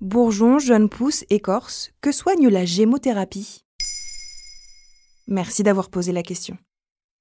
Bourgeon, jeune pousse, écorce, que soigne la gémothérapie? Merci d'avoir posé la question.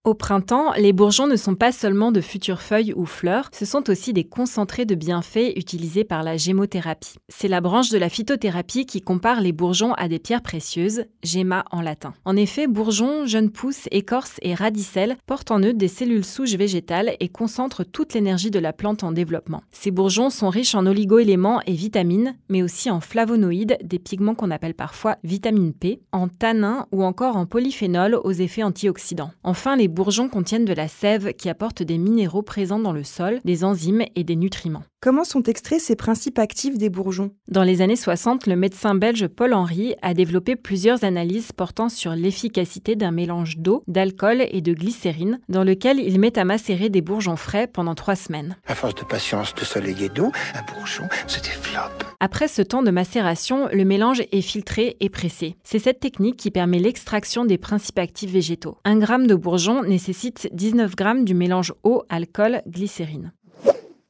Au printemps, les bourgeons ne sont pas seulement de futures feuilles ou fleurs, ce sont aussi des concentrés de bienfaits utilisés par la gémothérapie. C'est la branche de la phytothérapie qui compare les bourgeons à des pierres précieuses, gemma en latin. En effet, bourgeons, jeunes pousses, écorces et radicelles portent en eux des cellules souches végétales et concentrent toute l'énergie de la plante en développement. Ces bourgeons sont riches en oligoéléments et vitamines, mais aussi en flavonoïdes, des pigments qu'on appelle parfois vitamine P, en tanins ou encore en polyphénol aux effets antioxydants. Enfin, les bourgeons contiennent de la sève qui apporte des minéraux présents dans le sol, des enzymes et des nutriments. Comment sont extraits ces principes actifs des bourgeons? Dans les années 60, le médecin belge Paul Henry a développé plusieurs analyses portant sur l'efficacité d'un mélange d'eau, d'alcool et de glycérine, dans lequel il met à macérer des bourgeons frais pendant trois semaines. À force de patience, de soleil et d'eau, un bourgeon se développe. Après ce temps de macération, le mélange est filtré et pressé. C'est cette technique qui permet l'extraction des principes actifs végétaux. Un gramme de bourgeon nécessite 19 grammes du mélange eau, alcool, glycérine.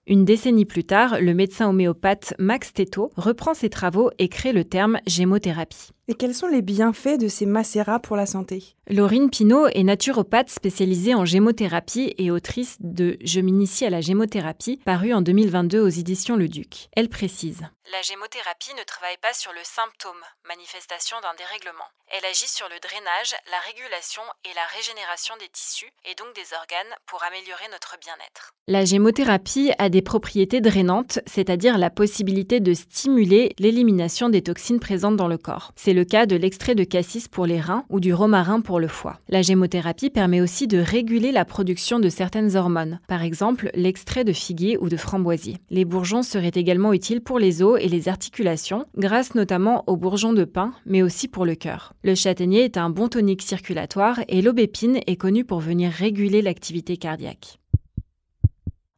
Une décennie plus tard, le médecin homéopathe Max Teto reprend ses travaux et crée le terme gémothérapie. Et quels sont les bienfaits de ces macérats pour la santé? Laurine Pinault est naturopathe spécialisée en gémothérapie et autrice de Je m'initie à la gémothérapie, paru en 2022 aux éditions Le Duc. Elle précise La gémothérapie ne travaille pas sur le symptôme, manifestation d'un dérèglement. Elle agit sur le drainage, la régulation et la régénération des tissus et donc des organes pour améliorer notre bien-être. La gémothérapie a des propriétés drainantes, c'est-à-dire la possibilité de stimuler l'élimination des toxines présentes dans le corps. Le cas de l'extrait de cassis pour les reins ou du romarin pour le foie. La gémothérapie permet aussi de réguler la production de certaines hormones, par exemple l'extrait de figuier ou de framboisier. Les bourgeons seraient également utiles pour les os et les articulations, grâce notamment aux bourgeons de pin, mais aussi pour le cœur. Le châtaignier est un bon tonique circulatoire et l'aubépine est connue pour venir réguler l'activité cardiaque.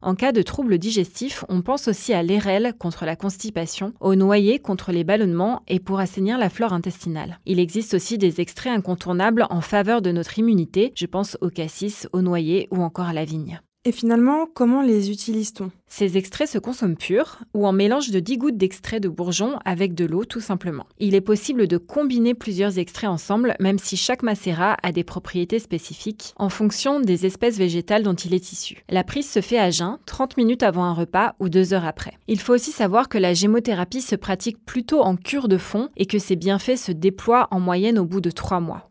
En cas de troubles digestifs, on pense aussi à l'érel contre la constipation, au noyer contre les ballonnements et pour assainir la flore intestinale. Il existe aussi des extraits incontournables en faveur de notre immunité, je pense au cassis, au noyer ou encore à la vigne. Et finalement, comment les utilise-t-on? Ces extraits se consomment purs ou en mélange de 10 gouttes d'extrait de bourgeon avec de l'eau tout simplement. Il est possible de combiner plusieurs extraits ensemble même si chaque macérat a des propriétés spécifiques en fonction des espèces végétales dont il est issu. La prise se fait à jeun, 30 minutes avant un repas ou 2 heures après. Il faut aussi savoir que la gémothérapie se pratique plutôt en cure de fond et que ses bienfaits se déploient en moyenne au bout de 3 mois.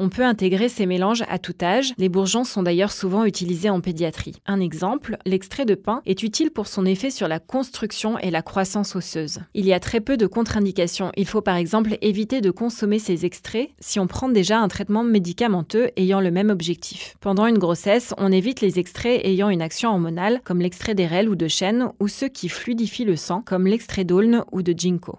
On peut intégrer ces mélanges à tout âge. Les bourgeons sont d'ailleurs souvent utilisés en pédiatrie. Un exemple, l'extrait de pain est utile pour son effet sur la construction et la croissance osseuse. Il y a très peu de contre-indications. Il faut par exemple éviter de consommer ces extraits si on prend déjà un traitement médicamenteux ayant le même objectif. Pendant une grossesse, on évite les extraits ayant une action hormonale comme l'extrait d'érel ou de chêne ou ceux qui fluidifient le sang comme l'extrait d'aulne ou de ginkgo.